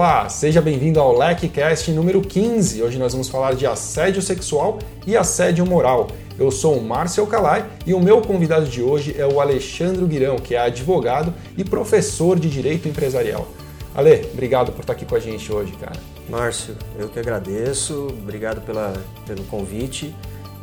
Olá, seja bem-vindo ao LecCast número 15. Hoje nós vamos falar de assédio sexual e assédio moral. Eu sou o Márcio Calai e o meu convidado de hoje é o Alexandre Guirão, que é advogado e professor de Direito Empresarial. Ale, obrigado por estar aqui com a gente hoje, cara. Márcio, eu que agradeço, obrigado pela, pelo convite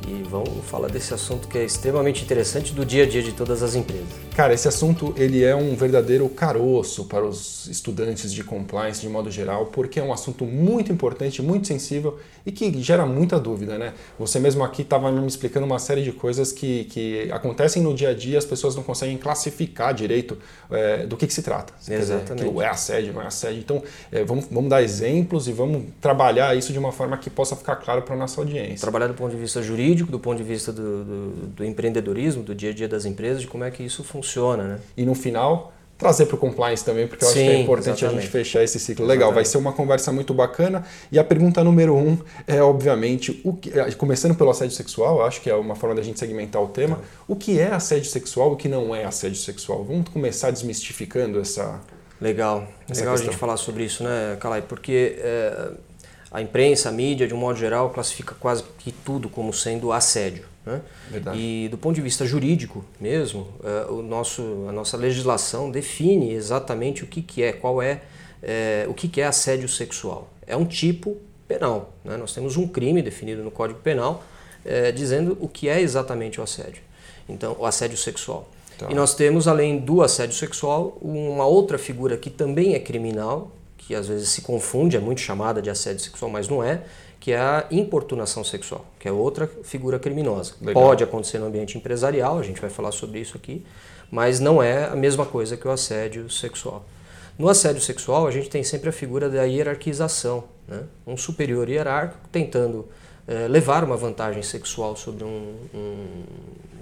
e vamos falar desse assunto que é extremamente interessante do dia a dia de todas as empresas. Cara, esse assunto ele é um verdadeiro caroço para os estudantes de compliance de modo geral, porque é um assunto muito importante, muito sensível e que gera muita dúvida, né? Você mesmo aqui estava me explicando uma série de coisas que, que acontecem no dia a dia, as pessoas não conseguem classificar direito é, do que, que, se trata. Exatamente. Dizer, é assédio, não é assédio. Então, é, vamos, vamos dar exemplos e vamos trabalhar isso de uma forma que possa ficar claro para a nossa audiência. Trabalhar do ponto de vista jurídico, do ponto de vista do, do, do empreendedorismo, do dia a dia das empresas, de como é que isso funciona. Né? E no final, trazer para o compliance também, porque eu Sim, acho que é importante exatamente. a gente fechar esse ciclo. Legal, vai ser uma conversa muito bacana. E a pergunta número um é, obviamente, o que, começando pelo assédio sexual, acho que é uma forma da gente segmentar o tema. O que é assédio sexual e o que não é assédio sexual? Vamos começar desmistificando essa. Legal, Essa legal a questão. gente falar sobre isso, né, Calai? Porque é, a imprensa, a mídia, de um modo geral, classifica quase que tudo como sendo assédio. Né? Verdade. E do ponto de vista jurídico mesmo, é, o nosso, a nossa legislação define exatamente o que, que é, qual é, é, o que, que é assédio sexual. É um tipo penal. Né? Nós temos um crime definido no Código Penal é, dizendo o que é exatamente o assédio. Então, o assédio sexual. Tá. E nós temos, além do assédio sexual, uma outra figura que também é criminal, que às vezes se confunde, é muito chamada de assédio sexual, mas não é, que é a importunação sexual, que é outra figura criminosa. Legal. Pode acontecer no ambiente empresarial, a gente vai falar sobre isso aqui, mas não é a mesma coisa que o assédio sexual. No assédio sexual, a gente tem sempre a figura da hierarquização, né? um superior hierárquico tentando eh, levar uma vantagem sexual sobre um, um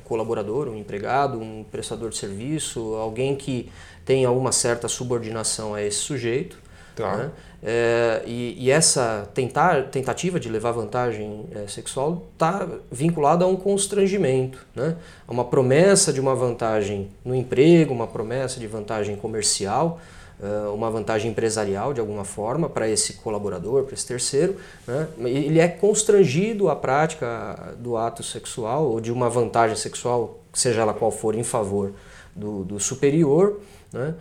colaborador, um empregado, um prestador de serviço, alguém que tem alguma certa subordinação a esse sujeito. Tá. né? É, e, e essa tentar, tentativa de levar vantagem é, sexual está vinculada a um constrangimento, né? a uma promessa de uma vantagem no emprego, uma promessa de vantagem comercial, é, uma vantagem empresarial de alguma forma para esse colaborador, para esse terceiro. Né? Ele é constrangido à prática do ato sexual ou de uma vantagem sexual, seja ela qual for, em favor do, do superior. Né?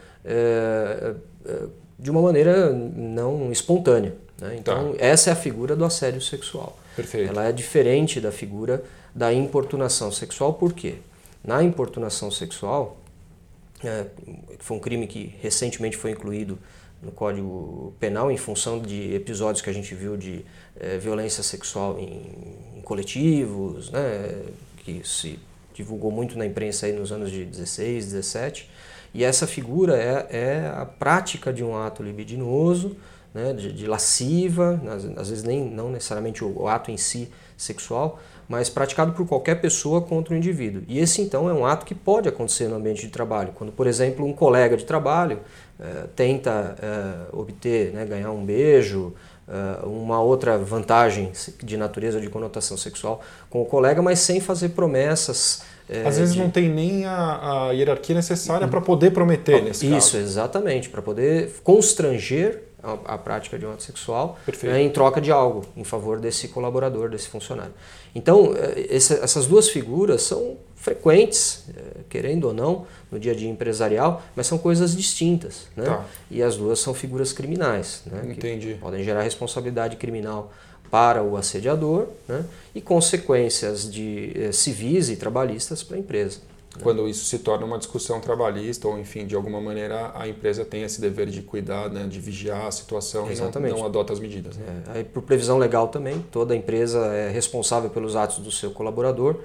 De uma maneira não espontânea. Né? Então, essa é a figura do assédio sexual. Perfeito. Ela é diferente da figura da importunação sexual, por quê? Na importunação sexual, é, foi um crime que recentemente foi incluído no Código Penal em função de episódios que a gente viu de é, violência sexual em, em coletivos, né? que se divulgou muito na imprensa aí nos anos de 16, 17. E essa figura é, é a prática de um ato libidinoso, né, de, de lasciva, às, às, vezes nem não necessariamente o, o, ato em si sexual, mas praticado por qualquer pessoa contra o indivíduo. E esse então é um ato que pode acontecer no ambiente de trabalho, quando por exemplo um colega de trabalho eh, tenta eh, obter, né, ganhar um beijo, eh, uma outra vantagem de natureza de conotação sexual com o colega, mas sem fazer promessas é, Às vezes de... não tem nem a, a hierarquia necessária para poder prometer nesse Isso, caso. exatamente, para poder constranger a, a, prática de um ato sexual Perfeito. é, em troca de algo, em favor desse colaborador, desse funcionário. Então, esse, essas duas figuras são frequentes, é, querendo ou não, no dia a dia empresarial, mas são coisas distintas. Né? Tá. E as duas são figuras criminais, né? Entendi. podem gerar responsabilidade criminal para o assediador né, e consequências de eh, civis e trabalhistas para a empresa. Quando isso se torna uma discussão trabalhista ou, enfim, de alguma maneira a empresa tem esse dever de cuidar, né, de vigiar a situação Exatamente. e não, não adota as medidas. Né? É, aí, por previsão legal também, toda empresa é responsável pelos atos do seu colaborador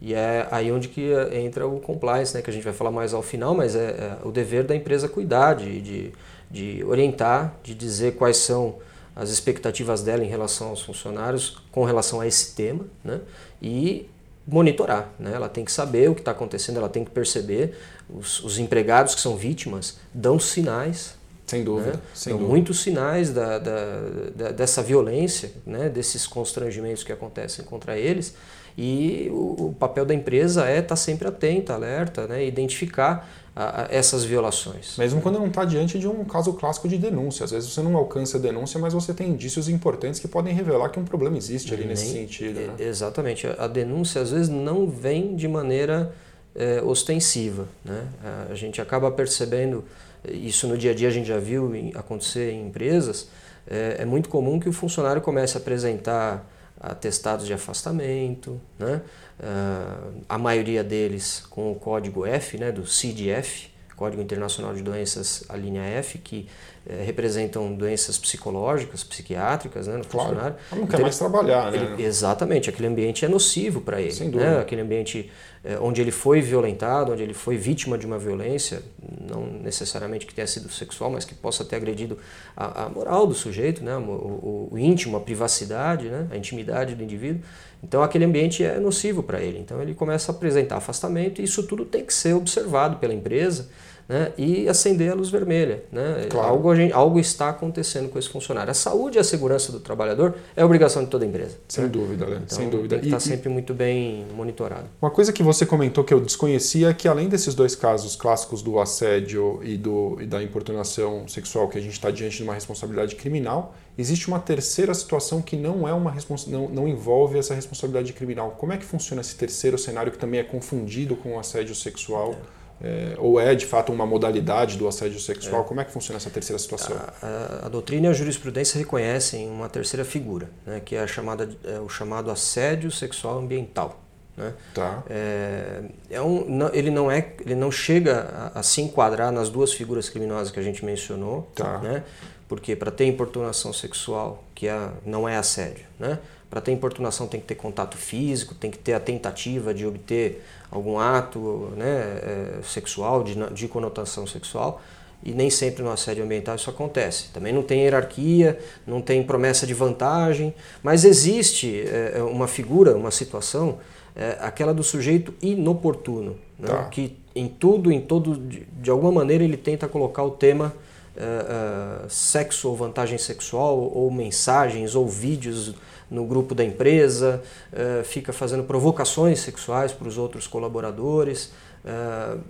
e é aí onde que entra o compliance, né, que a gente vai falar mais ao final, mas é, é o dever da empresa cuidar, de, de, de orientar, de dizer quais são as expectativas dela em relação aos funcionários com relação a esse tema, né? E monitorar, né? Ela tem que saber o que está acontecendo, ela tem que perceber os, os, empregados que são vítimas dão sinais Sem dúvida. Né? Sem então, dúvida. muitos sinais da, da, da, dessa violência, né? desses constrangimentos que acontecem contra eles. E o, o papel da empresa é estar tá sempre atenta, alerta, né? identificar a, a essas violações. Mesmo quando não está diante de um caso clássico de denúncia. Às vezes você não alcança a denúncia, mas você tem indícios importantes que podem revelar que um problema existe ali Nem, nesse sentido. Né? Exatamente. A denúncia às vezes não vem de maneira é, ostensiva. Né? A gente acaba percebendo, isso no dia a dia a gente já viu acontecer em empresas, é, é muito comum que o funcionário comece a apresentar atestados de afastamento, né? Uh, a maioria deles com o código F, né, do CID-F, Código Internacional de Doenças, a linha F, que eh, representam doenças psicológicas, psiquiátricas né, no claro. funcionário. Ele não quer mais trabalhar, né? Ele, exatamente, aquele ambiente é nocivo para ele. Sem dúvida. Né? Aquele ambiente eh, onde ele foi violentado, onde ele foi vítima de uma violência, não necessariamente que tenha sido sexual, mas que possa ter agredido a, a moral do sujeito, né? o, o, o íntimo, a privacidade, né? a intimidade do indivíduo. Então aquele ambiente é nocivo para ele. Então ele começa a apresentar afastamento e isso tudo tem que ser observado pela empresa né, e acender a luz vermelha. Né? Claro. Algo, algo, está acontecendo com esse funcionário. A saúde e a segurança do trabalhador é obrigação de toda empresa. Sem né? dúvida, Léo. Então, sem dúvida. Tem que estar tá sempre muito bem monitorado. Uma coisa que você comentou que eu desconhecia é que além desses dois casos clássicos do assédio e, do, e da importunação sexual, que a gente está diante de uma responsabilidade criminal, existe uma terceira situação que não é uma não, não envolve essa responsabilidade criminal. Como é que funciona esse terceiro cenário que também é confundido com o assédio sexual? É é, ou é de fato uma modalidade do assédio sexual? É. Como é que funciona essa terceira situação? A, a, a, doutrina e a jurisprudência reconhecem uma terceira figura, né, que é, chamada, é o chamado assédio sexual ambiental. Né? Tá. É, é um, não, ele, não é, ele não chega a, a, se enquadrar nas duas figuras criminosas que a gente mencionou, tá. né? porque para ter importunação sexual, que é, não é assédio, né? Para ter importunação tem que ter contato físico, tem que ter a tentativa de obter algum ato né, é, sexual, de, de conotação sexual, e nem sempre no assédio ambiental isso acontece. Também não tem hierarquia, não tem promessa de vantagem, mas existe é, uma figura, uma situação, é, aquela do sujeito inoportuno, né, tá. que em tudo, em todo, de, de, alguma maneira ele tenta colocar o tema é, sexo ou vantagem sexual, ou mensagens, ou vídeos no grupo da empresa, uh, fica fazendo provocações sexuais para os outros colaboradores, uh,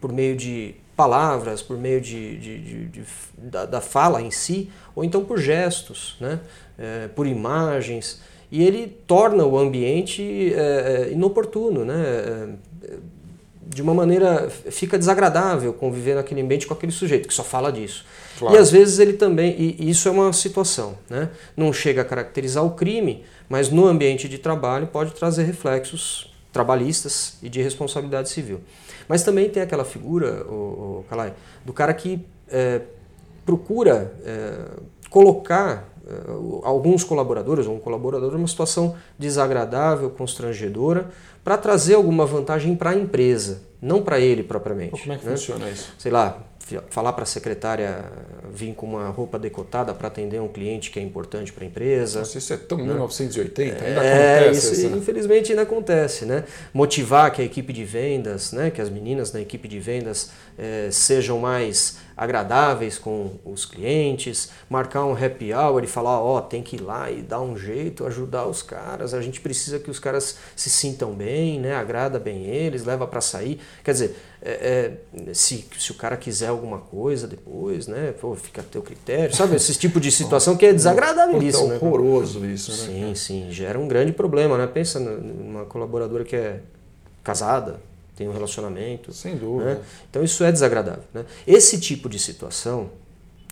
por meio de palavras, por meio de, de, de, de da, da, fala em si, ou então por gestos, né? Uh, por imagens. E ele torna o ambiente inoportuno, né? de uma maneira fica desagradável conviver naquele ambiente com aquele sujeito que só fala disso. Claro. E às vezes ele também, e isso é uma situação, né? não chega a caracterizar o crime, mas no ambiente de trabalho pode trazer reflexos trabalhistas e de responsabilidade civil. Mas também tem aquela figura, o, o Kalai, do cara que é, procura é, colocar é, alguns colaboradores ou um colaborador numa situação desagradável, constrangedora, para trazer alguma vantagem para a empresa, não para ele propriamente. Como é que né? funciona isso? Sei lá, falar para a secretária vir com uma roupa decotada para atender um cliente que é importante para a empresa. Nossa, isso é tão né? 1980, ainda é, acontece. Isso, infelizmente ainda acontece, né? Motivar que a equipe de vendas, né, que as meninas da equipe de vendas é, sejam mais agradáveis com os clientes, marcar um happy hour e falar, ó, oh, tem que ir lá e dar um jeito, ajudar os caras, a gente precisa que os caras se sintam bem, né, agrada bem eles, leva para sair. Quer dizer, é, é, se, se o cara quiser alguma coisa depois, né, pô, fica a teu critério, sabe? Esse tipo de situação que é desagradável isso, é horroroso isso, né? Sim, sim, gera um grande problema, né? Pensa numa colaboradora que é casada, tem um relacionamento. Sem dúvida. Né? Então isso é desagradável. Né? Esse tipo de situação,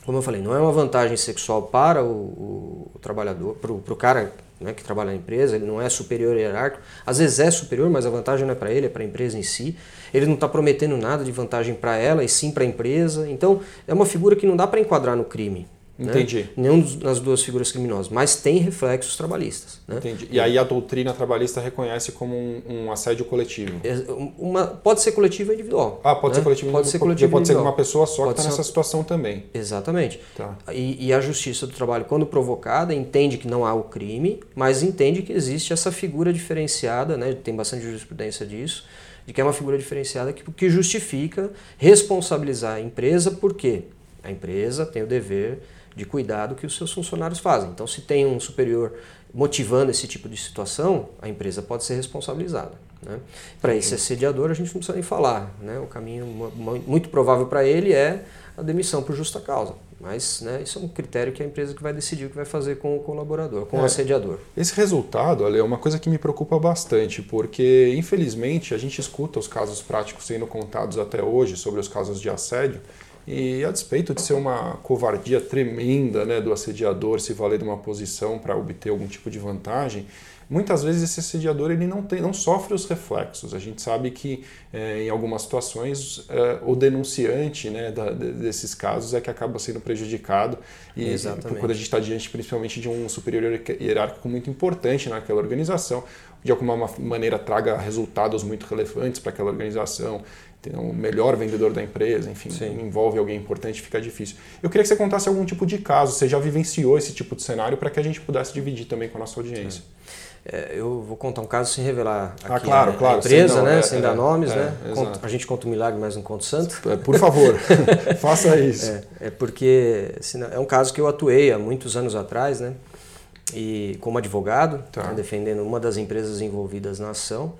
como eu falei, não é uma vantagem sexual para o, o trabalhador, para o cara né, que trabalha na empresa, ele não é superior hierárquico. Às vezes é superior, mas a vantagem não é para ele, é para a empresa em si. Ele não está prometendo nada de vantagem para ela e sim para a empresa. Então é uma figura que não dá para enquadrar no crime. Né? Entendi. Né? Nenhum das duas figuras criminosas, mas tem reflexos trabalhistas. Né? Entendi. E aí a doutrina trabalhista reconhece como um, um assédio coletivo? Uma, pode ser coletivo ou individual. Ah, pode né? ser coletivo Pode ser coletivo Pode ser uma pessoa só pode que está nessa situação também. Exatamente. Tá. E, e, a justiça do trabalho, quando provocada, entende que não há o crime, mas entende que existe essa figura diferenciada, né? tem bastante jurisprudência disso, de que é uma figura diferenciada que, que justifica responsabilizar a empresa, por quê? A empresa tem o dever de cuidar do que os seus funcionários fazem. Então, se tem um superior motivando esse tipo de situação, a empresa pode ser responsabilizada. Né? Para esse assediador, a gente não precisa nem falar. Né? O caminho muito provável para ele é a demissão por justa causa. Mas né, isso é um critério que a empresa que vai decidir o que vai fazer com o colaborador, com é, o assediador. Esse resultado, Ale, é uma coisa que me preocupa bastante, porque infelizmente a gente escuta os casos práticos sendo contados até hoje sobre os casos de assédio, e a despeito de ser uma covardia tremenda né, do assediador se valer de uma posição para obter algum tipo de vantagem, muitas vezes esse assediador ele não, tem, não sofre os reflexos. A gente sabe que é, em algumas situações é, o denunciante né, da, desses casos é que acaba sendo prejudicado e Exatamente. quando a gente está diante principalmente de um superior hierárquico muito importante naquela organização, de alguma maneira traga resultados muito relevantes para aquela organização, tem um melhor vendedor da empresa, enfim, Sim. envolve alguém importante, fica difícil. Eu queria que você contasse algum tipo de caso, você já vivenciou esse tipo de cenário para que a gente pudesse dividir também com a nossa audiência. É, eu vou contar um caso sem revelar ah, aqui ah, claro, a, claro, a empresa, sem, não, né? É, sem dar é, nomes, é, né? Conto, a gente conta um milagre, mas não conta o santo. É, por favor, faça isso. É, porque é um caso que eu atuei há muitos anos atrás, né? E como advogado, tá. né, defendendo uma das empresas envolvidas na ação,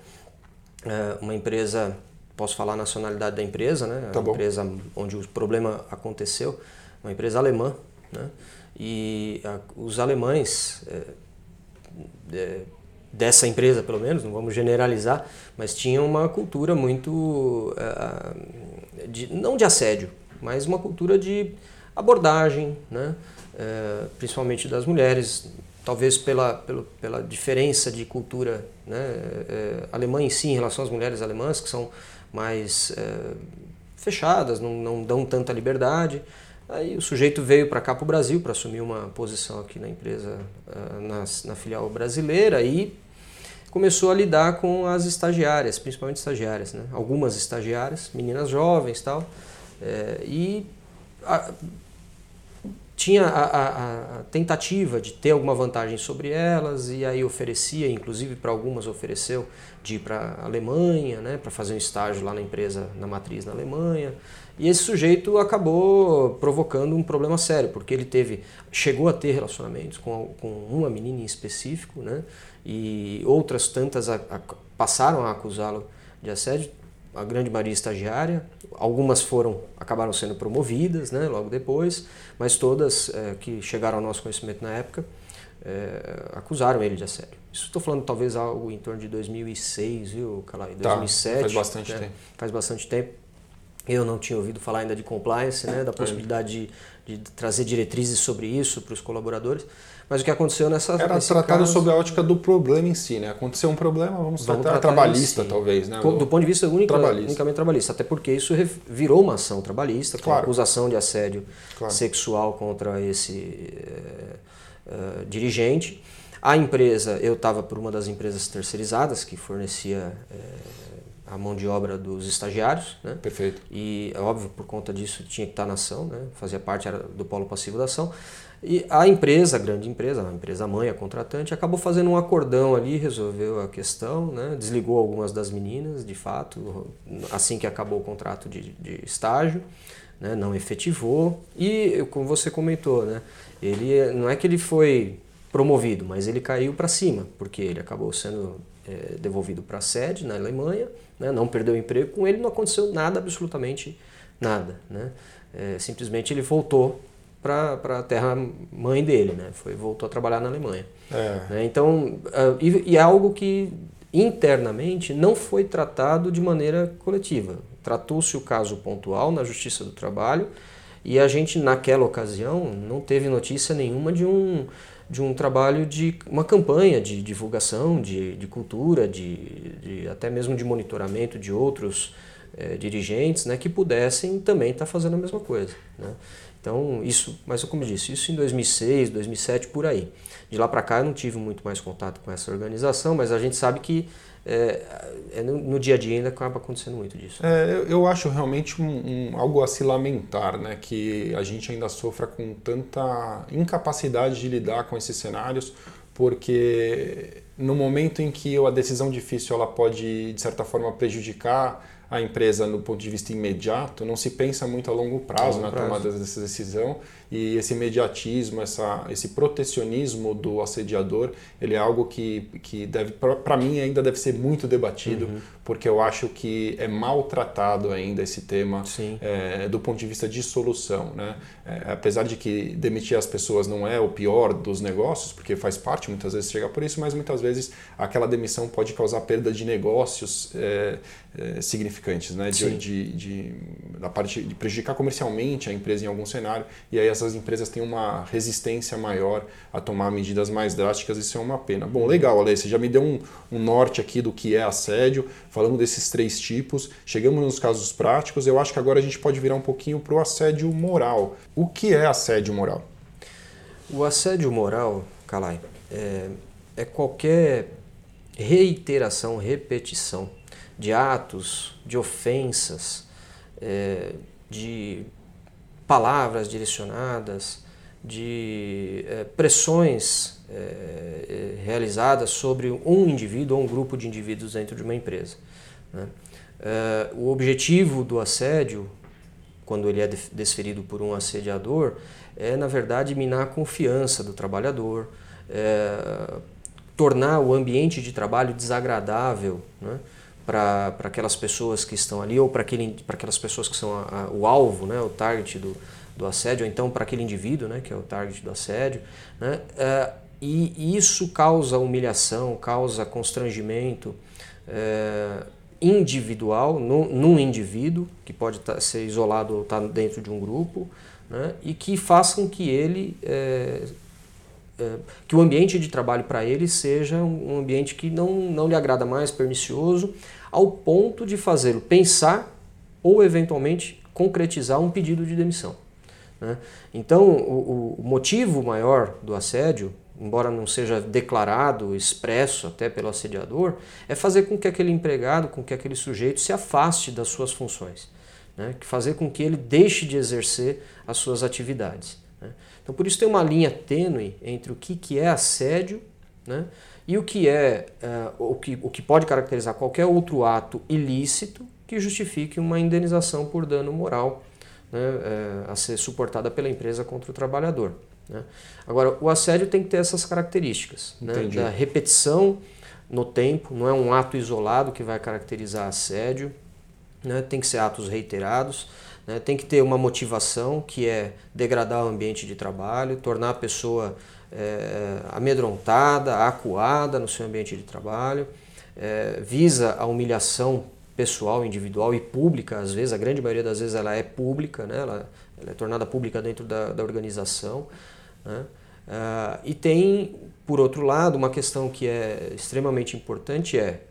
uma empresa, posso falar a nacionalidade da empresa, né? Tá a empresa onde o problema aconteceu, uma empresa alemã, né? E a, os alemães é, dessa empresa, pelo menos, não vamos generalizar, mas tinha uma cultura muito, uh, de, não de assédio, mas uma cultura de abordagem, né? Principalmente das mulheres, talvez pela, pela, pela diferença de cultura né? Uh, alemã em si em relação às mulheres alemãs, que são mais fechadas, não, não dão tanta liberdade. Aí o sujeito veio para cá para o Brasil para assumir uma posição aqui na empresa, na, na filial brasileira e começou a lidar com as estagiárias, principalmente estagiárias, né? algumas estagiárias, meninas jovens tal, é, e a, tinha a, a, a, tentativa de ter alguma vantagem sobre elas e aí oferecia, inclusive para algumas ofereceu de ir para a Alemanha, né, para fazer um estágio lá na empresa, na matriz na Alemanha. E esse sujeito acabou provocando um problema sério, porque ele teve, chegou a ter relacionamentos com, com uma menina em específico, né? E outras tantas passaram a acusá-lo de assédio, a grande maioria estagiária, algumas foram acabaram sendo promovidas, né? Logo depois, mas todas é, que chegaram ao nosso conhecimento na época é, acusaram ele de assédio. Isso estou falando talvez algo em torno de 2006, viu, Calai? 2007. Tá, faz bastante né? tempo. Faz bastante tempo. Eu não tinha ouvido falar ainda de compliance, né, da possibilidade de, de trazer diretrizes sobre isso para os colaboradores. Mas o que aconteceu nessa Era tratado caso, sob a ótica do problema em si, né? Aconteceu um problema, vamos, vamos tratar, trabalhista, talvez, né? Do, ponto de vista único, trabalhista. unicamente trabalhista. Até porque isso virou uma ação trabalhista, claro. com acusação de assédio claro. sexual contra esse uh, dirigente. A empresa, eu estava por uma das empresas terceirizadas que fornecia uh, a mão de obra dos estagiários, né? Perfeito. E, óbvio, por conta disso, tinha que estar na ação, né? Fazia parte do polo passivo da ação. E a empresa, a grande empresa, a empresa mãe, a contratante, acabou fazendo um acordão ali, resolveu a questão, né? desligou algumas das meninas, de fato, assim que acabou o contrato de, de estágio, né? não efetivou. E, como você comentou, né? ele não é que ele foi promovido, mas ele caiu para cima, porque ele acabou sendo é, devolvido para a sede na Alemanha, né, não perdeu o emprego, com ele não aconteceu nada, absolutamente nada. Né? É, simplesmente ele voltou para a terra mãe dele, né? Foi, voltou a trabalhar na Alemanha. É. Né? Então, uh, e, e é algo que internamente não foi tratado de maneira coletiva. Tratou-se o caso pontual na Justiça do Trabalho e a gente, naquela ocasião, não teve notícia nenhuma de um, de um trabalho de uma campanha de divulgação de, de cultura, de, de até mesmo de monitoramento de outros é, dirigentes né, que pudessem também estar tá fazendo a mesma coisa. Né? Então, isso, mas como eu disse, isso em 2006, 2007, por aí. De lá para cá eu não tive muito mais contato com essa organização, mas a gente sabe que é, é no, no, dia a dia ainda acaba acontecendo muito disso. É, eu, eu, acho realmente um, um, algo a se lamentar, né, que a gente ainda sofra com tanta incapacidade de lidar com esses cenários, porque no momento em que a decisão difícil ela pode de certa forma prejudicar a empresa no ponto de vista imediato, não se pensa muito a longo prazo na prazo. tomada dessa decisão e esse imediatismo, essa, esse protecionismo do assediador, ele é algo que, que deve, para mim, ainda deve ser muito debatido, uhum. porque eu acho que é maltratado ainda esse tema é, do ponto de vista de solução. Né? É, apesar de que demitir as pessoas não é o pior dos negócios, porque faz parte muitas vezes chegar por isso, mas muitas vezes aquela demissão pode causar perda de negócios é significantes, né? de, de, de, da parte de prejudicar comercialmente a empresa em algum cenário, e aí essas empresas têm uma resistência maior a tomar medidas mais drásticas, isso é uma pena. Bom, legal, Ale, você já me deu um, um norte aqui do que é assédio, falando desses três tipos, chegamos nos casos práticos, eu acho que agora a gente pode virar um pouquinho para o assédio moral. O que é assédio moral? O assédio moral, Calai, é, é qualquer reiteração, repetição de atos, de ofensas, é, de palavras direcionadas, de é, pressões é, realizadas sobre um indivíduo ou um grupo de indivíduos dentro de uma empresa. Né? É, o objetivo do assédio, quando ele é desferido por um assediador, é, na verdade, minar a confiança do trabalhador, tornar o ambiente de trabalho desagradável. Né? Para aquelas pessoas que estão ali ou para aquelas pessoas que são a, a, o alvo, né, o target do, do assédio, ou então para aquele indivíduo, né, que é o target do assédio. Né, é, e isso causa humilhação, causa constrangimento é, individual no, num indivíduo, que pode tá, ser isolado ou estar tá dentro de um grupo, né, e que façam que ele. É, que o ambiente de trabalho para ele seja um ambiente que não, não lhe agrada mais, pernicioso, ao ponto de fazê-lo pensar ou eventualmente concretizar um pedido de demissão. Né? Então, o, o, motivo maior do assédio, embora não seja declarado, expresso até pelo assediador, é fazer com que aquele empregado, com que aquele sujeito se afaste das suas funções, né? fazer com que ele deixe de exercer as suas atividades. Né? Então, por isso tem uma linha tênue entre o que, que é assédio né? E o que é uh, o, que, o que pode caracterizar qualquer outro ato ilícito que justifique uma indenização por dano moral né, uh, a ser suportada pela empresa contra o trabalhador. Né? Agora, o assédio tem que ter essas características né, da repetição no tempo, não é um ato isolado que vai caracterizar assédio, né, tem que ser atos reiterados, né, tem que ter uma motivação que é degradar o ambiente de trabalho, tornar a pessoa é, amedrontada, acuada no seu ambiente de trabalho, é, visa a humilhação pessoal, individual e pública, às vezes, a grande maioria das vezes ela é pública, né? ela, ela é tornada pública dentro da, da organização. Né? Uh, e tem, por outro lado, uma questão que é extremamente importante é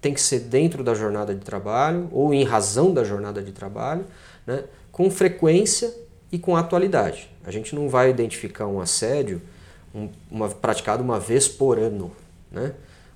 tem que ser dentro da jornada de trabalho ou em razão da jornada de trabalho, né? com frequência e com atualidade. A gente não vai identificar um assédio um, uma, praticado uma vez por ano. Né?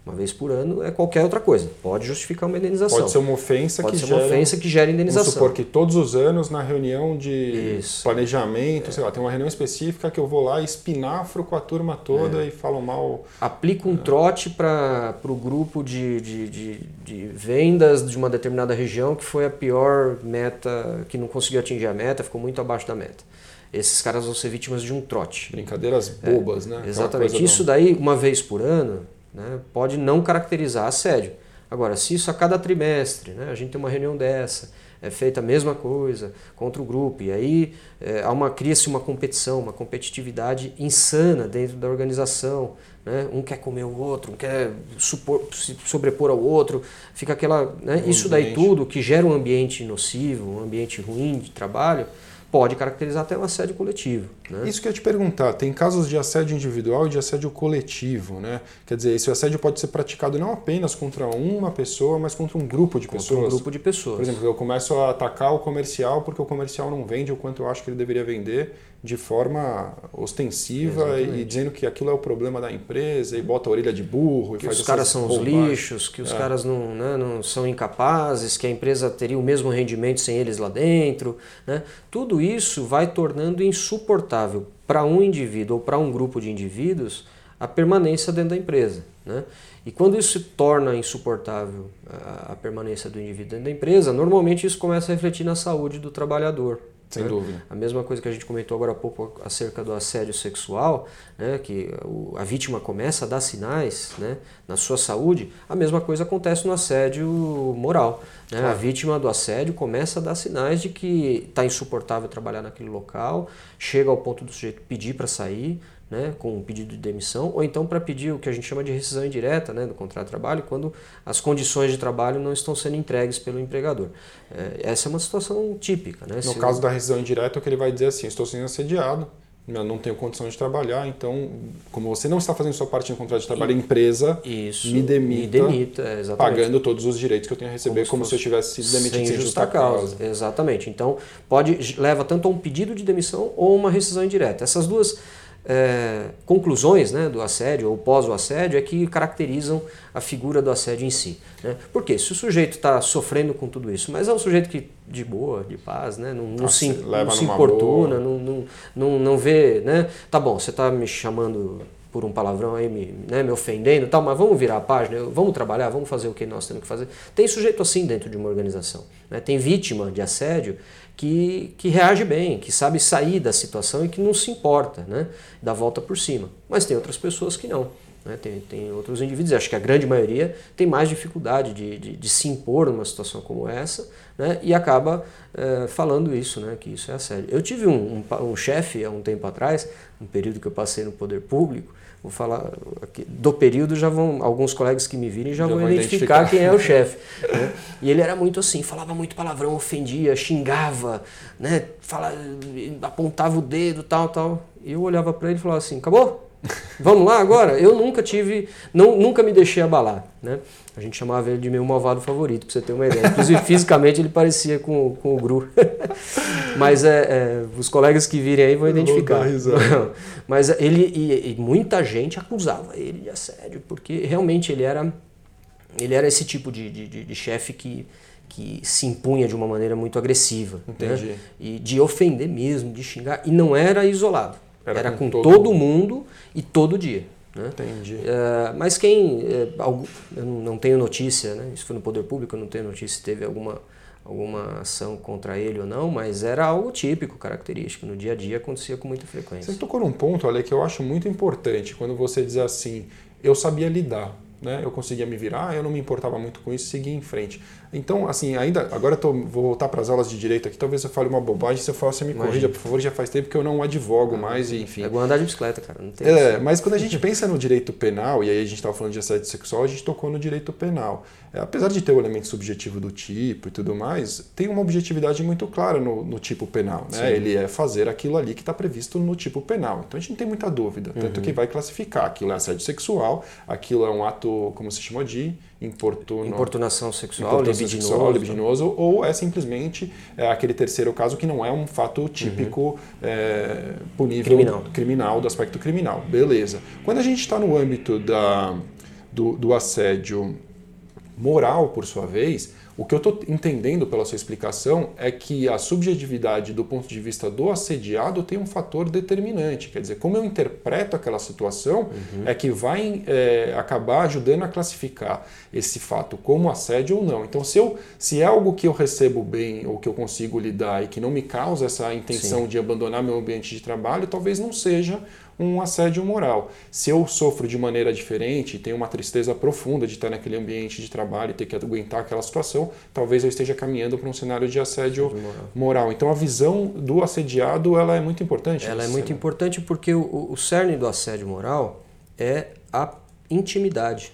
Uma vez por ano é qualquer outra coisa. Pode justificar uma indenização. Pode ser uma ofensa Pode que ser uma gera, ofensa que gera indenização. Vamos supor que todos os anos na reunião de Isso. planejamento, é. sei lá, tem uma reunião específica que eu vou lá e espinafro com a turma toda é. e falo mal. Aplica um é. trote para o grupo de, de, de, de, vendas de uma determinada região que foi a pior meta, que não conseguiu atingir a meta, ficou muito abaixo da meta esses caras vão ser vítimas de um trote. Brincadeiras bobas, é, né? Exatamente. Isso daí, uma vez por ano, né, pode não caracterizar assédio. Agora, se isso a cada trimestre, né, a gente tem uma reunião dessa, é feita a mesma coisa contra o grupo, e aí é, há uma cria-se uma competição, uma competitividade insana dentro da organização. Né? Um quer comer o outro, um quer supor, se sobrepor ao outro, fica aquela. Né? Um isso daí tudo que gera um ambiente nocivo, um ambiente ruim de trabalho pode caracterizar até um assédio coletivo. Né? Isso que eu ia te perguntar, tem casos de assédio individual e de assédio coletivo, né? Quer dizer, esse assédio pode ser praticado não apenas contra uma pessoa, mas contra um grupo de contra pessoas. um grupo de pessoas. Por exemplo, eu começo a atacar o comercial porque o comercial não vende o quanto eu acho que ele deveria vender de forma ostensiva Exatamente. e dizendo que aquilo é o problema da empresa e bota a orelha de burro. Que os caras são os lixos, que os é. caras não, né, não são incapazes, que a empresa teria o mesmo rendimento sem eles lá dentro. Né? Tudo isso vai tornando insuportável para um indivíduo ou para um grupo de indivíduos a permanência dentro da empresa. Né? E quando isso se torna insuportável a permanência do indivíduo dentro da empresa, normalmente isso começa a refletir na saúde do trabalhador. Sem né? dúvida. A mesma coisa que a gente comentou agora há pouco acerca do assédio sexual, né? que a vítima começa a dar sinais né? na sua saúde, a mesma coisa acontece no assédio moral. Né? Claro. A vítima do assédio começa a dar sinais de que está insuportável trabalhar naquele local, chega ao ponto do sujeito pedir para sair, né, com um pedido de demissão, ou então para pedir o que a gente chama de rescisão indireta né, do contrato de trabalho, quando as condições de trabalho não estão sendo entregues pelo empregador. É, essa é uma situação típica. Né? No Se caso da rescisão indireta, o que ele vai dizer assim, estou sendo assediado, não tenho condição de trabalhar, então, como você não está fazendo sua parte no contrato de trabalho, a empresa Isso, me demita, me demita pagando todos os direitos que eu tenho a receber, como, como se, eu tivesse sido demitido sem justa, causa. causa. Exatamente. Então, pode leva tanto a um pedido de demissão ou uma rescisão indireta. Essas duas é, conclusões né, do assédio ou pós o assédio é que caracterizam a figura do assédio em si. Né? Por quê? Se o sujeito está sofrendo com tudo isso, mas é um sujeito que de boa, de paz, né? não, não, ah, se, não se importuna, não, não, não, não vê, né? tá bom, você está me chamando por um palavrão aí, me, né, me ofendendo tal, mas vamos virar a página, vamos trabalhar, vamos fazer o que nós temos que fazer. Tem sujeito assim dentro de uma organização. Né? Tem vítima de assédio que, que reage bem, que sabe sair da situação e que não se importa, né? dá volta por cima. Mas tem outras pessoas que não. Né? Tem, tem outros indivíduos, acho que a grande maioria tem mais dificuldade de, de, de se impor numa situação como essa né? e acaba é, falando isso, né? que isso é assédio. Eu tive um, um, um chefe há um tempo atrás, um período que eu passei no poder público, vou falar aqui, do período já vão alguns colegas que me virem já, já vão identificar, identificar, quem é o chefe né? e ele era muito assim falava muito palavrão ofendia xingava né? Fala, apontava o dedo tal tal. E eu olhava para ele e falava assim acabou Vamos lá agora? Eu nunca tive, não, nunca me deixei abalar, né? A gente chamava ele de meu malvado favorito, para você ter uma ideia. Inclusive, fisicamente, ele parecia com, com o Gru. Mas é, é, os colegas que virem aí vão identificar. Mas ele e, e, muita gente acusava ele de assédio, porque realmente ele era, ele era esse tipo de, de, de chefe que, que se impunha de uma maneira muito agressiva. Né? Entendi. Né? E de ofender mesmo, de xingar. E não era isolado. Era, era com, com, todo, todo mundo. mundo e todo dia. Né? Entendi. Uh, mas quem. Uh, eu não tenho notícia, né? isso foi no Poder Público, eu não tenho notícia se teve alguma, alguma ação contra ele ou não, mas era algo típico, característico. No dia a dia acontecia com muita frequência. Você tocou num ponto, olha, que eu acho muito importante quando você diz assim: eu sabia lidar. Né? Eu conseguia me virar, eu não me importava muito com isso, seguia em frente. Então, assim, ainda agora eu tô, vou voltar para as aulas de direito aqui. Talvez eu fale uma bobagem. Se eu falar, você me Imagina. corrija, por favor. Já faz tempo que eu não advogo ah, mais, e, enfim. É igual andar de bicicleta, cara. Não tem é, mas quando a gente pensa no direito penal, e aí a gente estava falando de assédio sexual, a gente tocou no direito penal. É, apesar de ter o elemento subjetivo do tipo e tudo mais, tem uma objetividade muito clara no, no tipo penal. Né? Ele é fazer aquilo ali que está previsto no tipo penal. Então a gente não tem muita dúvida. Tanto uhum. que vai classificar aquilo é assédio sexual, aquilo é um ato, como se chama de importuno, importunação sexual, libidinoso, sexual, libidinoso, ou é simplesmente é, aquele terceiro caso que não é um fato típico uhum. é, punível criminal. criminal, do aspecto criminal. Beleza. Quando a gente está no âmbito da, do, do assédio moral, por sua vez, o que eu estou entendendo pela sua explicação é que a subjetividade do ponto de vista do assediado tem um fator determinante. Quer dizer, como eu interpreto aquela situação uhum. é que vai é, acabar ajudando a classificar esse fato como assédio ou não. Então, se, eu, se é algo que eu recebo bem ou que eu consigo lidar e que não me causa essa intenção Sim. de abandonar meu ambiente de trabalho, talvez não seja um assédio moral. Se eu sofro de maneira diferente, tenho uma tristeza profunda de estar naquele ambiente de trabalho e ter que aguentar aquela situação, talvez eu esteja caminhando para um cenário de assédio moral. moral. Então a visão do assediado ela é muito importante. Ela é muito importante porque o, o cerne do assédio moral é a intimidade,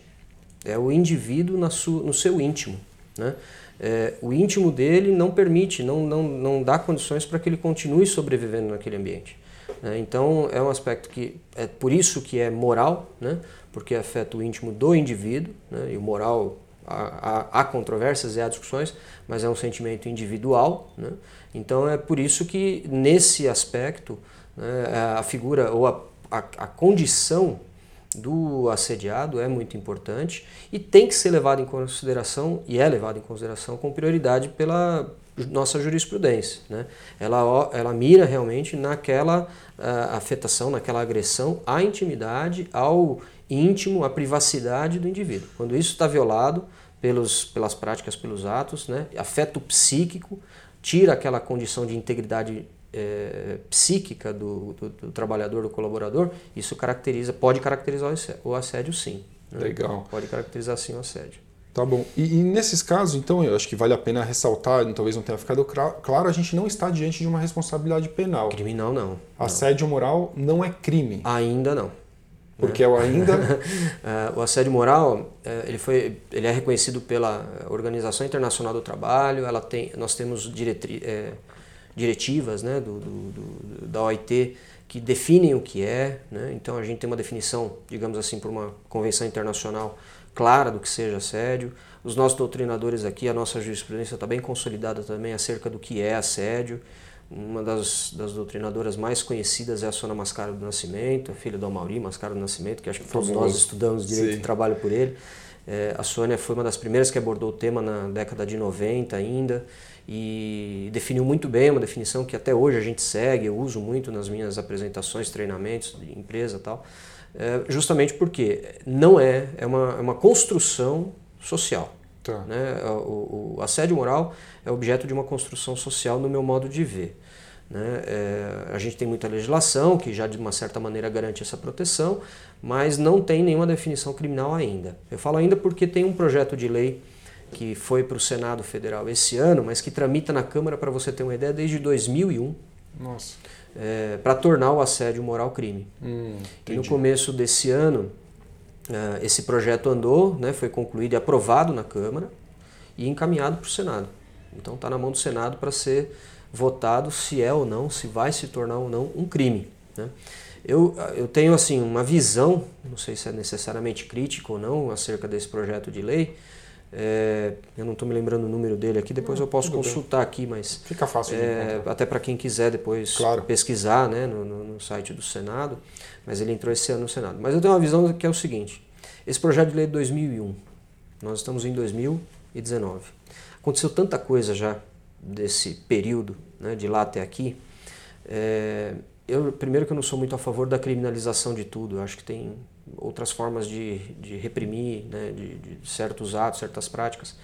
é o indivíduo na sua, no seu íntimo, né? É, o íntimo dele não permite, não, não, não dá condições para que ele continue sobrevivendo naquele ambiente. Né? Então é um aspecto que é por isso que é moral, né? porque afeta o íntimo do indivíduo, né? e o moral há, há, há, controvérsias e há discussões, mas é um sentimento individual. Né? Então é por isso que nesse aspecto né, a figura ou a, a, a condição do assediado é muito importante e tem que ser levado em consideração e é levado em consideração com prioridade pela nossa jurisprudência. Né? Ela, ela mira realmente naquela uh, afetação, naquela agressão à intimidade, ao íntimo, à privacidade do indivíduo. Quando isso está violado pelos, pelas práticas, pelos atos, né? afeta o psíquico, tira aquela condição de integridade é, psíquica do, do, do, trabalhador, do colaborador, isso caracteriza, pode caracterizar o assédio sim. Né? Legal. Pode caracterizar sim o assédio. Tá bom. E, e, nesses casos, então, eu acho que vale a pena ressaltar, talvez não tenha ficado claro, a gente não está diante de uma responsabilidade penal. Criminal não. Assédio não. moral não é crime. Ainda não. Porque é o ainda. o assédio moral é, ele foi, ele é reconhecido pela Organização Internacional do Trabalho. Ela tem, nós temos diretri, é, diretivas, né, do, do, do, da OIT que definem o que é. Né? Então a gente tem uma definição, digamos assim, por uma convenção internacional clara do que seja assédio. Os nossos doutrinadores aqui, a nossa jurisprudência está bem consolidada também acerca do que é assédio. Uma das, das doutrinadoras mais conhecidas é a Sônia Mascaro do Nascimento, filha do Amauri Mascaro do Nascimento, que acho que todos nós estudamos direito e trabalho por ele. É, a Sônia foi uma das primeiras que abordou o tema na década de 90 ainda e definiu muito bem uma definição que até hoje a gente segue, eu uso muito nas minhas apresentações, treinamentos de empresa e tal justamente porque não é, é uma, é uma construção social. Tá. Né? O, o, assédio moral é objeto de uma construção social no meu modo de ver. Né? É, a gente tem muita legislação que já de uma certa maneira garante essa proteção, mas não tem nenhuma definição criminal ainda. Eu falo ainda porque tem um projeto de lei que foi para o Senado Federal esse ano, mas que tramita na Câmara, para você ter uma ideia, desde 2001. Nossa é, para tornar o assédio moral crime. Hum, e no começo desse ano, uh, esse projeto andou, né, foi concluído e aprovado na Câmara e encaminhado para o Senado. Então está na mão do Senado para ser votado se é ou não, se vai se tornar ou não um crime. Né? Eu, eu tenho assim uma visão, não sei se é necessariamente crítica ou não, acerca desse projeto de lei, é, eu não estou me lembrando o número dele aqui, depois eu posso consultar bem. aqui, mas. Fica fácil é, Até para quem quiser depois claro. pesquisar né, no, no, no, site do Senado, mas ele entrou esse ano no Senado. Mas eu tenho uma visão que é o seguinte: esse projeto de lei é de 2001, nós estamos em 2019. Aconteceu tanta coisa já desse período, né, de lá até aqui. É, eu, primeiro que eu não sou muito a favor da criminalização de tudo, eu acho que tem outras formas de, de reprimir né, de, de, certos atos, certas práticas.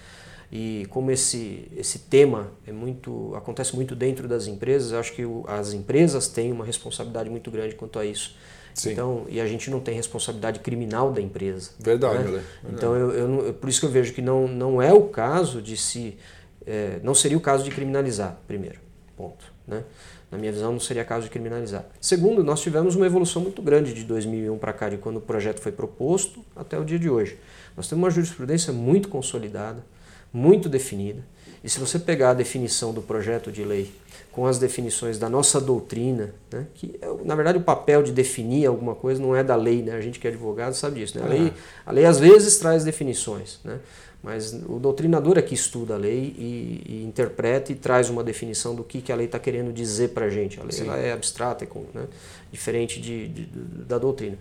E como esse, esse tema é muito acontece muito dentro das empresas, eu acho que o, as empresas têm uma responsabilidade muito grande quanto a isso. Sim. Então, e a gente não tem responsabilidade criminal da empresa. Verdade. Né? Verdade. Então, eu, eu, por isso que eu vejo que não, não é o caso de se. É, não seria o caso de criminalizar, primeiro. Ponto. Né? Na minha visão, não seria caso de criminalizar. Segundo, nós tivemos uma evolução muito grande de 2001 para cá, de quando o projeto foi proposto até o dia de hoje. Nós temos uma jurisprudência muito consolidada, muito definida. E se você pegar a definição do projeto de lei com as definições da nossa doutrina, né, que é, na verdade o papel de definir alguma coisa não é da lei, né? a gente que é advogado sabe disso. Né? A, lei, a lei às vezes traz definições. Né? Mas o doutrinador é que estuda a lei e, e interpreta e traz uma definição do que, que a lei está querendo dizer para a gente. A lei ela é abstrata, é né? diferente de, de, da doutrina.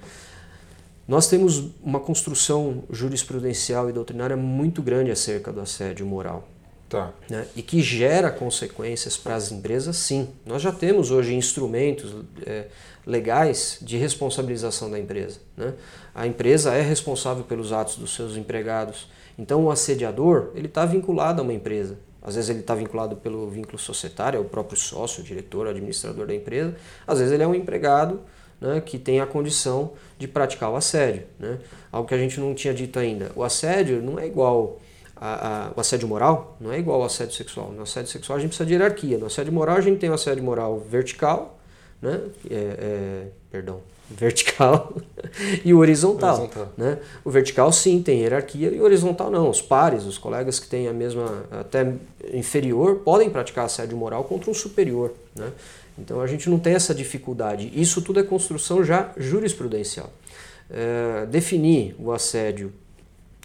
Nós temos uma construção jurisprudencial e doutrinária muito grande acerca do assédio moral. Tá. Né? E que gera consequências para as empresas, sim. Nós já temos hoje instrumentos é, legais de responsabilização da empresa. Né? A empresa é responsável pelos atos dos seus empregados então o assediador ele está vinculado a uma empresa. Às vezes ele está vinculado pelo vínculo societário, é o próprio sócio, diretor, administrador da empresa. Às vezes ele é um empregado né, que tem a condição de praticar o assédio. Né? Algo que a gente não tinha dito ainda. O assédio não é igual a, a, o assédio moral não é igual ao assédio sexual. No assédio sexual a gente precisa de hierarquia. No assédio moral a gente tem o assédio moral vertical, né? É, é, perdão, vertical e o horizontal. horizontal. Né? O vertical sim tem hierarquia e o horizontal não. Os pares, os colegas que têm a mesma, até inferior, podem praticar assédio moral contra um superior. Né? Então a gente não tem essa dificuldade. Isso tudo é construção já jurisprudencial. É, definir o assédio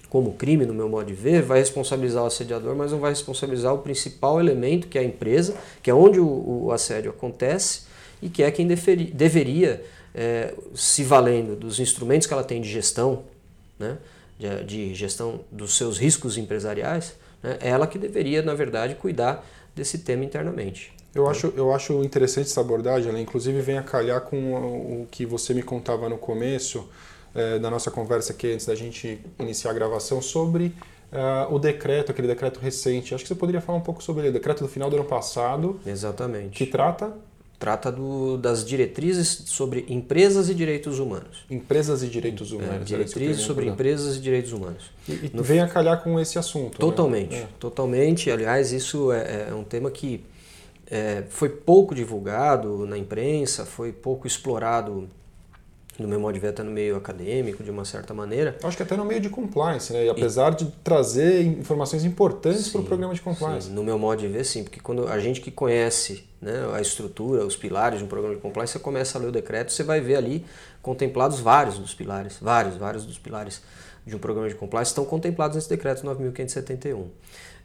como crime, no meu modo de ver, vai responsabilizar o assediador, mas não vai responsabilizar o principal elemento, que é a empresa, que é onde o, o assédio acontece e que é quem deferi, deveria é, se valendo dos instrumentos que ela tem de gestão, né, de, de gestão dos seus riscos empresariais, né, é ela que deveria, na verdade, cuidar desse tema internamente. Eu acho, eu acho interessante essa abordagem, ela inclusive vem a calhar com o que você me contava no começo é, da nossa conversa aqui, antes da gente iniciar a gravação, sobre uh, o decreto, aquele decreto recente. Acho que você poderia falar um pouco sobre ele, o decreto do final do ano passado. Exatamente. Que trata trata do, das diretrizes sobre empresas e direitos humanos. Empresas e direitos é, humanos. É, diretrizes sobre empresas e direitos humanos. E, e no, vem a calhar com esse assunto. Né? Totalmente, né? totalmente. Aliás, isso é, é um tema que é, foi pouco divulgado na imprensa, foi pouco explorado no meu modo de ver até no meio acadêmico, de uma certa maneira. Acho que até no meio de compliance, né? E apesar e... de trazer informações importantes para o programa de compliance. Sim, no meu modo de ver, sim, porque quando a gente que conhece né, a estrutura, os pilares de um programa de compliance, você começa a ler o decreto, você vai ver ali contemplados vários dos pilares, vários, vários dos pilares de um programa de compliance estão contemplados nesse decreto 9.571.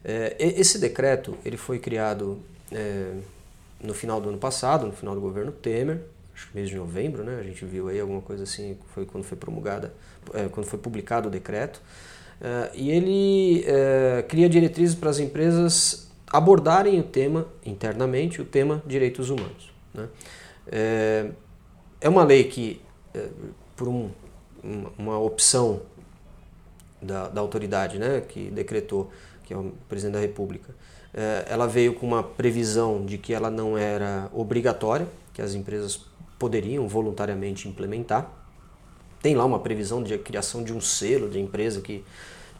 É, esse decreto ele foi criado é, no final do ano passado, no final do governo Temer, acho mês de novembro, né? A gente viu aí alguma coisa assim, foi quando foi promulgada, é, quando foi publicado o decreto. É, e ele é, cria diretrizes para as empresas abordarem o tema internamente, o tema direitos humanos. Né? É, é uma lei que, é, por um, uma opção da, da autoridade, né, que decretou, que é o presidente da República, ela veio com uma previsão de que ela não era obrigatória, que as empresas poderiam voluntariamente implementar. Tem lá uma previsão de criação de um selo de empresa que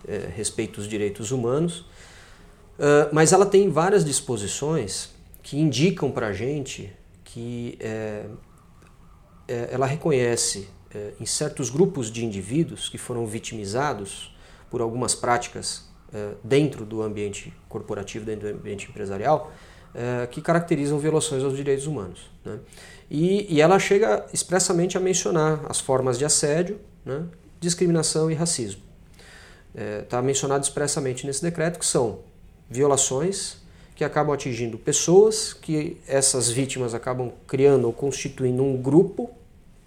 é, respeita os direitos humanos, uh, mas ela tem várias disposições que indicam para a gente que é, é, ela reconhece em certos grupos de indivíduos que foram vitimizados por algumas práticas dentro do ambiente corporativo, dentro do ambiente empresarial, que caracterizam violações aos direitos humanos. Né? E, e ela chega expressamente a mencionar as formas de assédio, né, discriminação e racismo. Está é, tá mencionado expressamente nesse decreto que são violações que acabam atingindo pessoas, que essas vítimas acabam criando ou constituindo um grupo,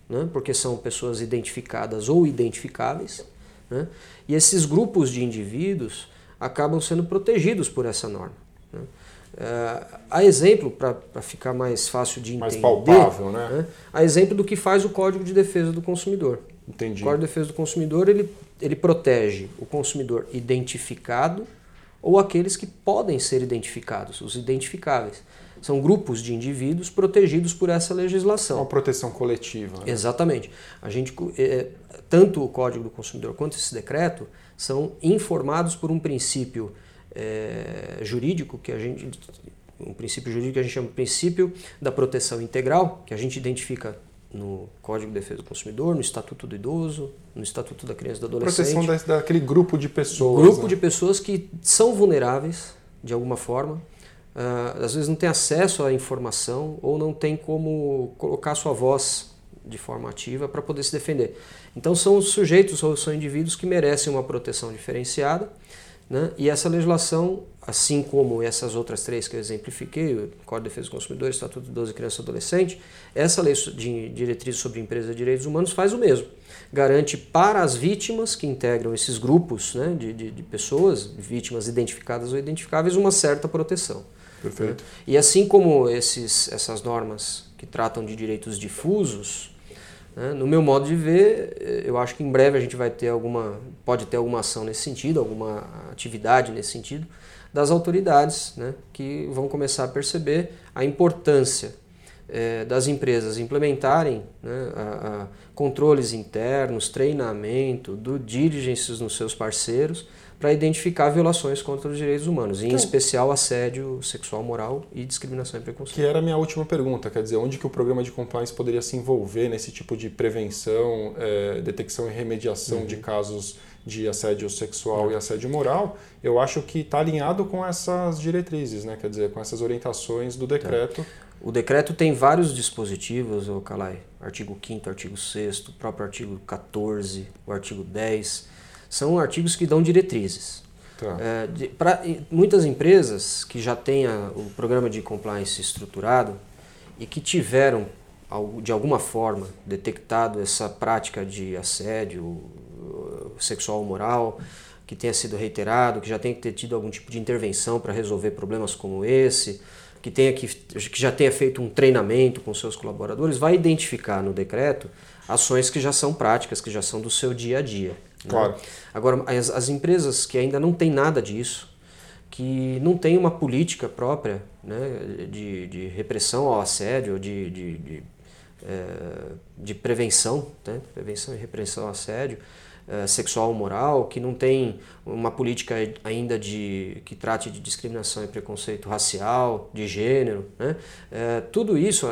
né, porque são pessoas identificadas ou identificáveis, né, e esses grupos de indivíduos acabam sendo protegidos por essa norma. Né. Uh, a exemplo, para ficar mais fácil de entender, mais palpável, né? né? a exemplo do que faz o Código de Defesa do Consumidor. Entendi. O Código de Defesa do Consumidor ele, ele protege o consumidor identificado ou aqueles que podem ser identificados, os identificáveis. São grupos de indivíduos protegidos por essa legislação. Uma proteção coletiva. Né? Exatamente. A gente, é, tanto o Código do Consumidor quanto esse decreto são informados por um princípio é, jurídico, que a gente, um princípio jurídico que a gente chama de princípio da proteção integral, que a gente identifica no Código de Defesa do Consumidor, no Estatuto do Idoso, no Estatuto da Criança e do Adolescente. Proteção da, daquele grupo de pessoas. Grupo né? de pessoas que são vulneráveis de alguma forma, uh, às vezes não tem acesso à informação ou não tem como colocar sua voz de forma ativa para poder se defender. Então são sujeitos ou são indivíduos que merecem uma proteção diferenciada né? E essa legislação, assim como essas outras três que eu exemplifiquei, o Código de Defesa do Consumidor, Estatuto de 12 Criança e Adolescente, essa lei de diretrizes sobre empresas e direitos humanos faz o mesmo. Garante para as vítimas que integram esses grupos né, de, de, de pessoas, vítimas identificadas ou identificáveis, uma certa proteção. Perfeito. Né? E assim como esses, essas normas que tratam de direitos difusos? No meu modo de ver, eh, eu acho que em breve a gente vai ter alguma, pode ter alguma ação nesse sentido, alguma atividade nesse sentido, das autoridades né? que vão começar a perceber a importância é, das empresas implementarem né, a, a controles internos, treinamento, do diligências nos seus parceiros, para identificar violações contra os direitos humanos, em então, especial assédio sexual, moral e discriminação e preconceito. Que era a minha última pergunta, quer dizer, onde que o programa de compliance poderia se envolver nesse tipo de prevenção, é, detecção e remediação uhum. de casos de assédio sexual uhum. e assédio moral, eu acho que está alinhado com essas diretrizes, né? quer dizer, com essas orientações do decreto. Tá. O decreto tem vários dispositivos, o Calai, artigo 5 artigo 6 o próprio artigo 14, o artigo 10, são artigos que dão diretrizes. Tá. É, de, pra, muitas empresas que já têm a, o programa de compliance estruturado e que tiveram, de alguma forma, detectado essa prática de assédio uh, sexual moral, que tenha sido reiterado, que já tenha que ter tido algum tipo de intervenção para resolver problemas como esse, que, tenha que, que já tenha feito um treinamento com seus colaboradores, vai identificar no decreto ações que já são práticas, que já são do seu dia a dia. Né? Claro. Né? Agora, as, as empresas que ainda não têm nada disso, que não tem uma política própria né, de, de repressão ao assédio, de, de, de, é, de prevenção, né, prevenção e repressão ao assédio é, sexual ou moral, que não tem uma política ainda de que trate de discriminação e preconceito racial, de gênero, né, é, tudo isso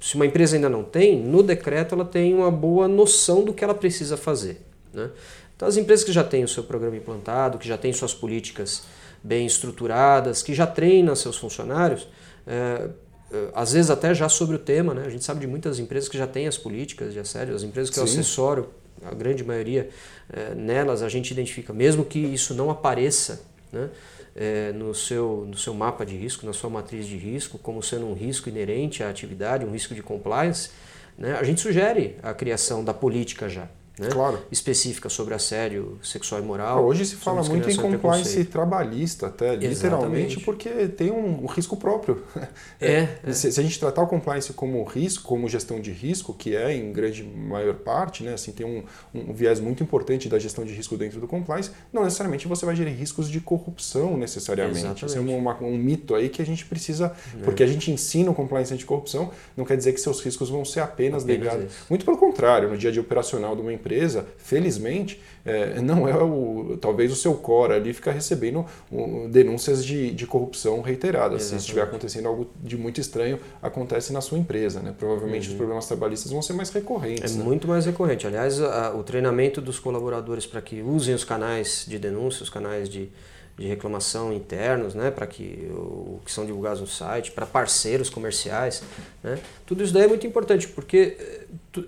se uma empresa ainda não tem, no decreto ela tem uma boa noção do que ela precisa fazer. Né? Então, as empresas que já têm o seu programa implantado, que já têm suas políticas bem estruturadas, que já treinam seus funcionários, é, é, às vezes até já sobre o tema, né? a gente sabe de muitas empresas que já têm as políticas de assédio, as empresas que Sim. eu assessoro, a grande maioria é, nelas a gente identifica, mesmo que isso não apareça né? é, no, seu, no seu mapa de risco, na sua matriz de risco, como sendo um risco inerente à atividade, um risco de compliance, né, a gente sugere a criação da política já né? claro. específica sobre assédio sexual e moral. Hoje se fala muito em compliance trabalhista, até, Exatamente. literalmente, porque tem um, um risco próprio. É, é. Se, se, a gente tratar o compliance como risco, como gestão de risco, que é em grande maior parte, né? assim, tem um, um viés muito importante da gestão de risco dentro do compliance, não necessariamente você vai gerir riscos de corrupção necessariamente. Esse é uma, um mito aí que a gente precisa, é. porque a gente ensina o compliance anticorrupção, não quer dizer que seus riscos vão ser apenas, apenas ligados. Muito pelo contrário, no dia a dia operacional de uma empresa, empresa, felizmente, é, não é o talvez o seu core ali ficar recebendo um, denúncias de, de corrupção reiteradas. Exatamente. Se estiver acontecendo algo de muito estranho, acontece na sua empresa. Né? Provavelmente uhum. os problemas trabalhistas vão ser mais recorrentes. É né? muito mais recorrente. Aliás, a, o treinamento dos colaboradores para que usem os canais de denúncia, os canais de de reclamação internos, né, para que o que são divulgados no site, para parceiros comerciais, né, tudo isso daí é muito importante porque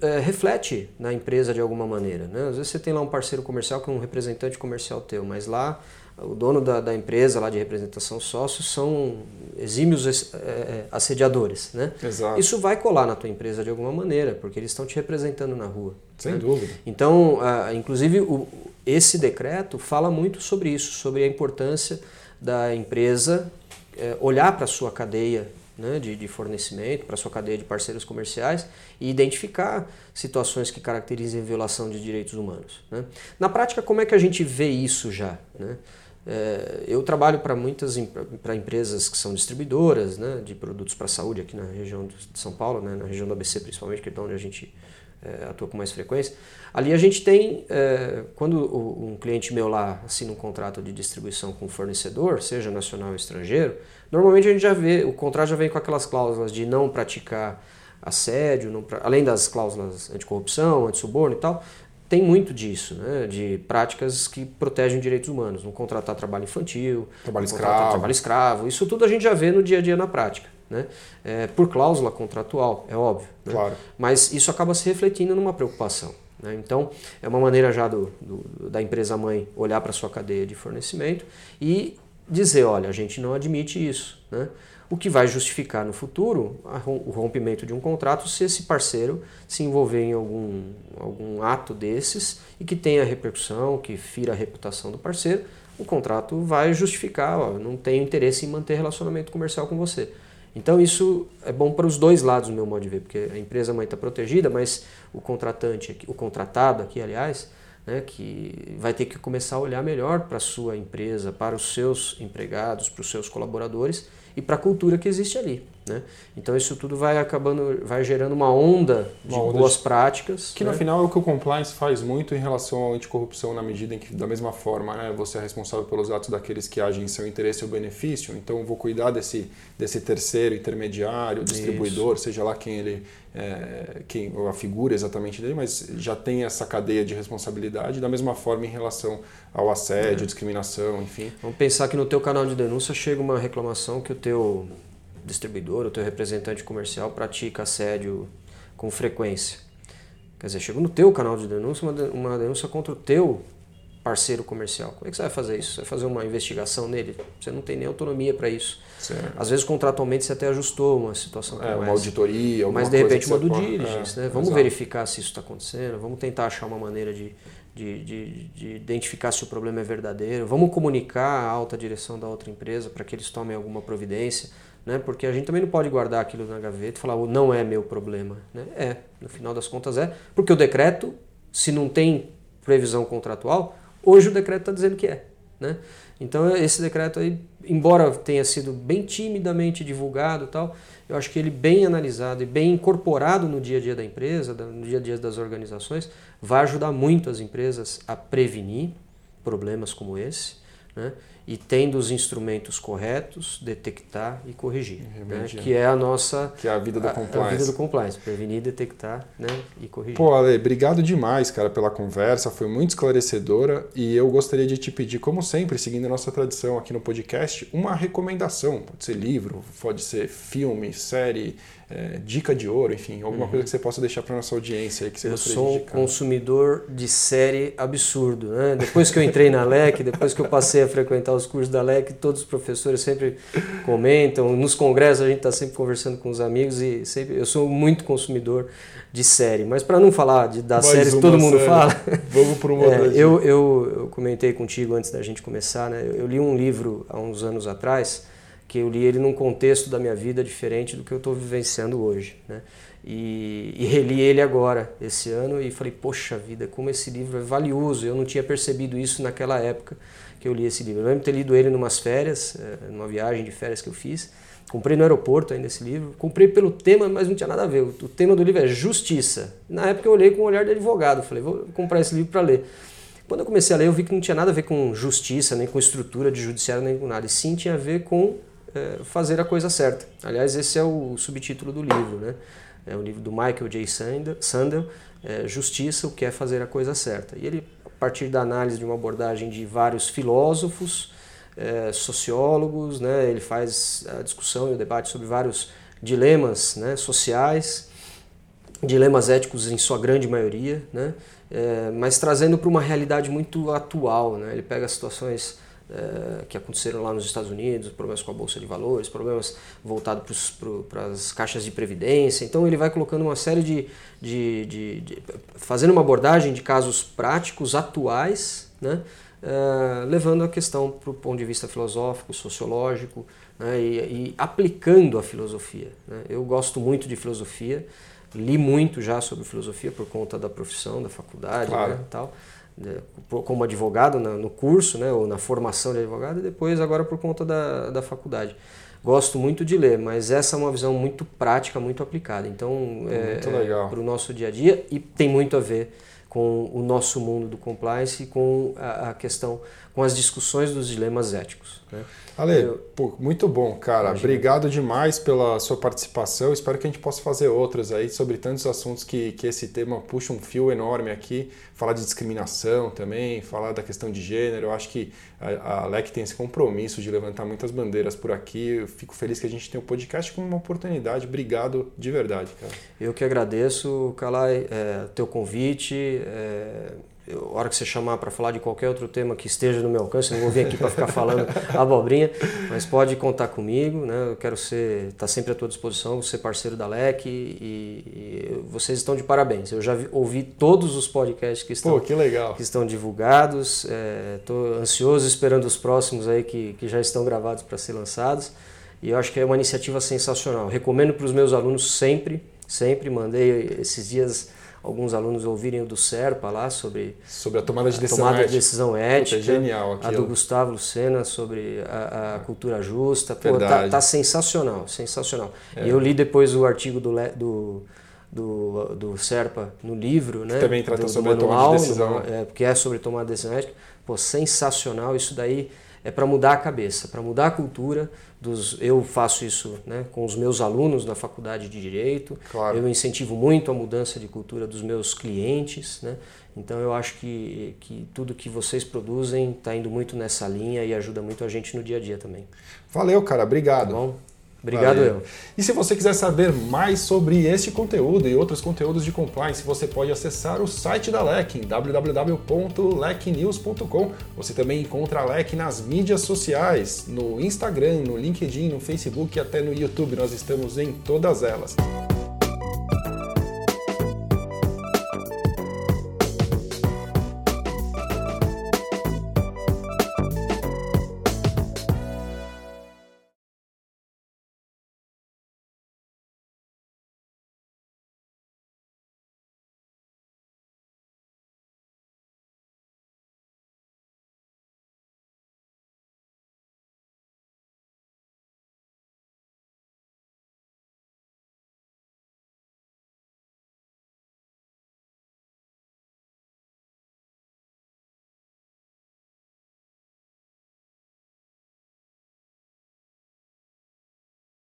é, reflete na empresa de alguma maneira, né? Às vezes você tem lá um parceiro comercial que é um representante comercial teu, mas lá o dono da, da empresa lá de representação sócios são exímios é, assediadores, né? Exato. Isso vai colar na tua empresa de alguma maneira, porque eles estão te representando na rua. Sem né? dúvida. Então, inclusive o, esse decreto fala muito sobre isso, sobre a importância da empresa é, olhar para a sua cadeia né, de, de, fornecimento, para sua cadeia de parceiros comerciais e identificar situações que caracterizem violação de direitos humanos. Né? Na prática, como é que a gente vê isso já? Né? É, eu trabalho para muitas para empresas que são distribuidoras né, de produtos para a saúde aqui na região de São Paulo, né, na região do ABC principalmente, que é onde a gente é, atua com mais frequência. Ali a gente tem, é, quando um cliente meu lá assina um contrato de distribuição com um fornecedor, seja nacional ou estrangeiro, normalmente a gente já vê, o contrato já vem com aquelas cláusulas de não praticar assédio, não, além das cláusulas anticorrupção, antissuborno e tal, tem muito disso, né? de práticas que protegem direitos humanos, não contratar trabalho infantil, trabalho escravo. trabalho escravo, isso tudo a gente já vê no dia a dia na prática né? É, por cláusula contratual, é óbvio. Né? Claro. Mas isso acaba se refletindo numa preocupação. Né? Então, é uma maneira já do, do da empresa mãe olhar para sua cadeia de fornecimento e dizer: olha, a gente não admite isso. Né? O que vai justificar no futuro o rompimento de um contrato se esse parceiro se envolver em algum, algum ato desses e que tenha repercussão, que fira a reputação do parceiro, o contrato vai justificar, ó, não tenho interesse em manter relacionamento comercial com você. Então isso é bom para os dois lados, no meu modo de ver, porque a empresa mãe está protegida, mas o contratante, o contratado aqui, aliás, né, que vai ter que começar a olhar melhor para a sua empresa, para os seus empregados, para os seus colaboradores e para a cultura que existe ali. Né? Então isso tudo vai acabando, vai gerando uma onda de uma onda boas de... práticas. Que né? no final é o que o compliance faz muito em relação ao anticorrupção, na medida em que, da mesma forma, né, você é responsável pelos atos daqueles que agem em seu interesse ou benefício, então vou cuidar desse, desse terceiro intermediário, distribuidor, isso. seja lá quem ele, é, quem, a figura exatamente dele, mas já tem essa cadeia de responsabilidade, da mesma forma em relação ao assédio, é. discriminação, enfim. Vamos pensar que no teu canal de denúncia chega uma reclamação que o teu distribuidor, o teu representante comercial pratica assédio com frequência. Quer dizer, chegou no teu canal de denúncia uma, uma denúncia contra o teu parceiro comercial. Como é que você vai fazer isso? Você vai fazer uma investigação nele? Você não tem nem autonomia para isso. Certo. Às vezes, contratualmente, você até ajustou uma situação é, como é, uma essa. auditoria, Mas, de repente, uma do diligence. É, né? Vamos exato. verificar se isso está acontecendo, vamos tentar achar uma maneira de, de, de, de, identificar se o problema é verdadeiro. Vamos comunicar a alta direção da outra empresa para que eles tomem alguma providência, né? porque a gente também não pode guardar aquilo na gaveta e falar, não é meu problema. Né? É, no final das contas é, porque o decreto, se não tem previsão contratual, hoje o decreto está dizendo que é. Né? Então esse decreto aí, embora tenha sido bem timidamente divulgado tal, eu acho que ele bem analisado e bem incorporado no dia a dia da empresa, no dia a dia das organizações, vai ajudar muito as empresas a prevenir problemas como esse, né? E tendo os instrumentos corretos, detectar e corrigir, né? que é a nossa que é a vida do compliance, a, a vida do compliance, prevenir, detectar, né? e corrigir. Pô, Ale, obrigado demais, cara, pela conversa, foi muito esclarecedora e eu gostaria de te pedir, como sempre, seguindo a nossa tradição aqui no podcast, uma recomendação, pode ser livro, pode ser filme, série, é, dica de ouro, enfim, alguma uhum. coisa que você possa deixar para nossa audiência aí que você Eu sou um consumidor de série absurdo, né? Depois que eu entrei na LEC, depois que eu passei a frequentar os cursos da LEC, todos os professores sempre comentam, nos congressos a gente está sempre conversando com os amigos e sempre eu sou muito consumidor de série, mas para não falar de, das Mais séries que todo mundo série. fala, vamos para uma é, eu, eu, eu, comentei contigo antes da gente começar, né? Eu, eu li um livro há uns anos atrás que eu li ele num contexto da minha vida diferente do que eu estou vivenciando hoje. Né? E, e, reli ele agora, esse ano, e falei, poxa vida, como esse livro é valioso. Eu não tinha percebido isso naquela época que eu li esse livro. Eu lembro de ter lido ele em umas férias, eh, numa viagem de férias que eu fiz. Comprei no aeroporto ainda esse livro. Comprei pelo tema, mas não tinha nada a ver. O tema do livro é justiça. Na época eu olhei com o olhar de advogado. Falei, vou comprar esse livro para ler. Quando eu comecei a ler, eu vi que não tinha nada a ver com justiça, nem com estrutura de judiciário, nem com nada. E sim tinha a ver com fazer a coisa certa. Aliás, esse é o subtítulo do livro, né? É o livro do Michael J. Sandel, é, Justiça, o que é fazer a coisa certa. E ele, a partir da análise de uma abordagem de vários filósofos, é, sociólogos, né? Ele faz a discussão e o debate sobre vários dilemas né? sociais, dilemas éticos em sua grande maioria, né? É, mas trazendo para uma realidade muito atual. Né? Ele pega situações é, que aconteceram lá nos Estados Unidos, problemas com a Bolsa de Valores, problemas voltados para as caixas de previdência. Então ele vai colocando uma série de, de, de, de fazendo uma abordagem de casos práticos, atuais, né? É, levando a questão para o ponto de vista filosófico, sociológico né? e, e, aplicando a filosofia. Né? Eu gosto muito de filosofia, li muito já sobre filosofia por conta da profissão, da faculdade claro. né? tal. Né, como advogado no curso, né, ou na formação de advogado, e depois agora por conta da, da faculdade. Gosto muito de ler, mas essa é uma visão muito prática, muito aplicada. Então, é, é para o nosso dia a dia e tem muito a ver com o nosso mundo do compliance e com a, a questão, com as discussões dos dilemas éticos. Né? Ale, eu, pô, muito bom, cara. Imagina. Obrigado demais pela sua participação. Espero que a gente possa fazer outras aí sobre tantos assuntos que, que esse tema puxa um fio enorme aqui. Falar de discriminação também, falar da questão de gênero. Eu acho que a, a LEC tem esse compromisso de levantar muitas bandeiras por aqui. Eu fico feliz que a gente tem o podcast como uma oportunidade. Obrigado de verdade, cara. Eu que agradeço, Calai, é, teu convite. É a hora que você chamar para falar de qualquer outro tema que esteja no meu alcance, não vou vir aqui para ficar falando abobrinha, mas pode contar comigo, né? Eu quero ser, estar tá sempre à tua disposição, ser parceiro da LEC e, e vocês estão de parabéns. Eu já vi, ouvi todos os podcasts que estão, Pô, que, legal. que estão divulgados, estou é, ansioso esperando os próximos aí que, que já estão gravados para ser lançados e eu acho que é uma iniciativa sensacional. Recomendo para os meus alunos sempre, sempre mandei esses dias alguns alunos ouvirem o do Serpa lá sobre, sobre a tomada de decisão tomada ética. De decisão ética Puta, é genial aquilo. A do Gustavo Lucena sobre a, a cultura justa. Pô, tá, tá, sensacional, sensacional. É. E eu li depois o artigo do, do, do, do Serpa no livro, né? Que também trata do, sobre do manual, a tomada de decisão. No, é, porque é sobre tomada de decisão ética. Pô, sensacional. Isso daí é para mudar a cabeça, para mudar a cultura. Dos, eu faço isso né, com os meus alunos na faculdade de Direito. Claro. Eu incentivo muito a mudança de cultura dos meus clientes. Né? Então eu acho que, que tudo que vocês produzem está indo muito nessa linha e ajuda muito a gente no dia a dia também. Valeu, cara. Obrigado. Tá? Obrigado, Valeu. eu. E se você quiser saber mais sobre este conteúdo e outros conteúdos de compliance, você pode acessar o site da LEC em www.lecnews.com. Você também encontra a LEC nas mídias sociais, no Instagram, no LinkedIn, no Facebook e até no YouTube. Nós estamos em todas elas.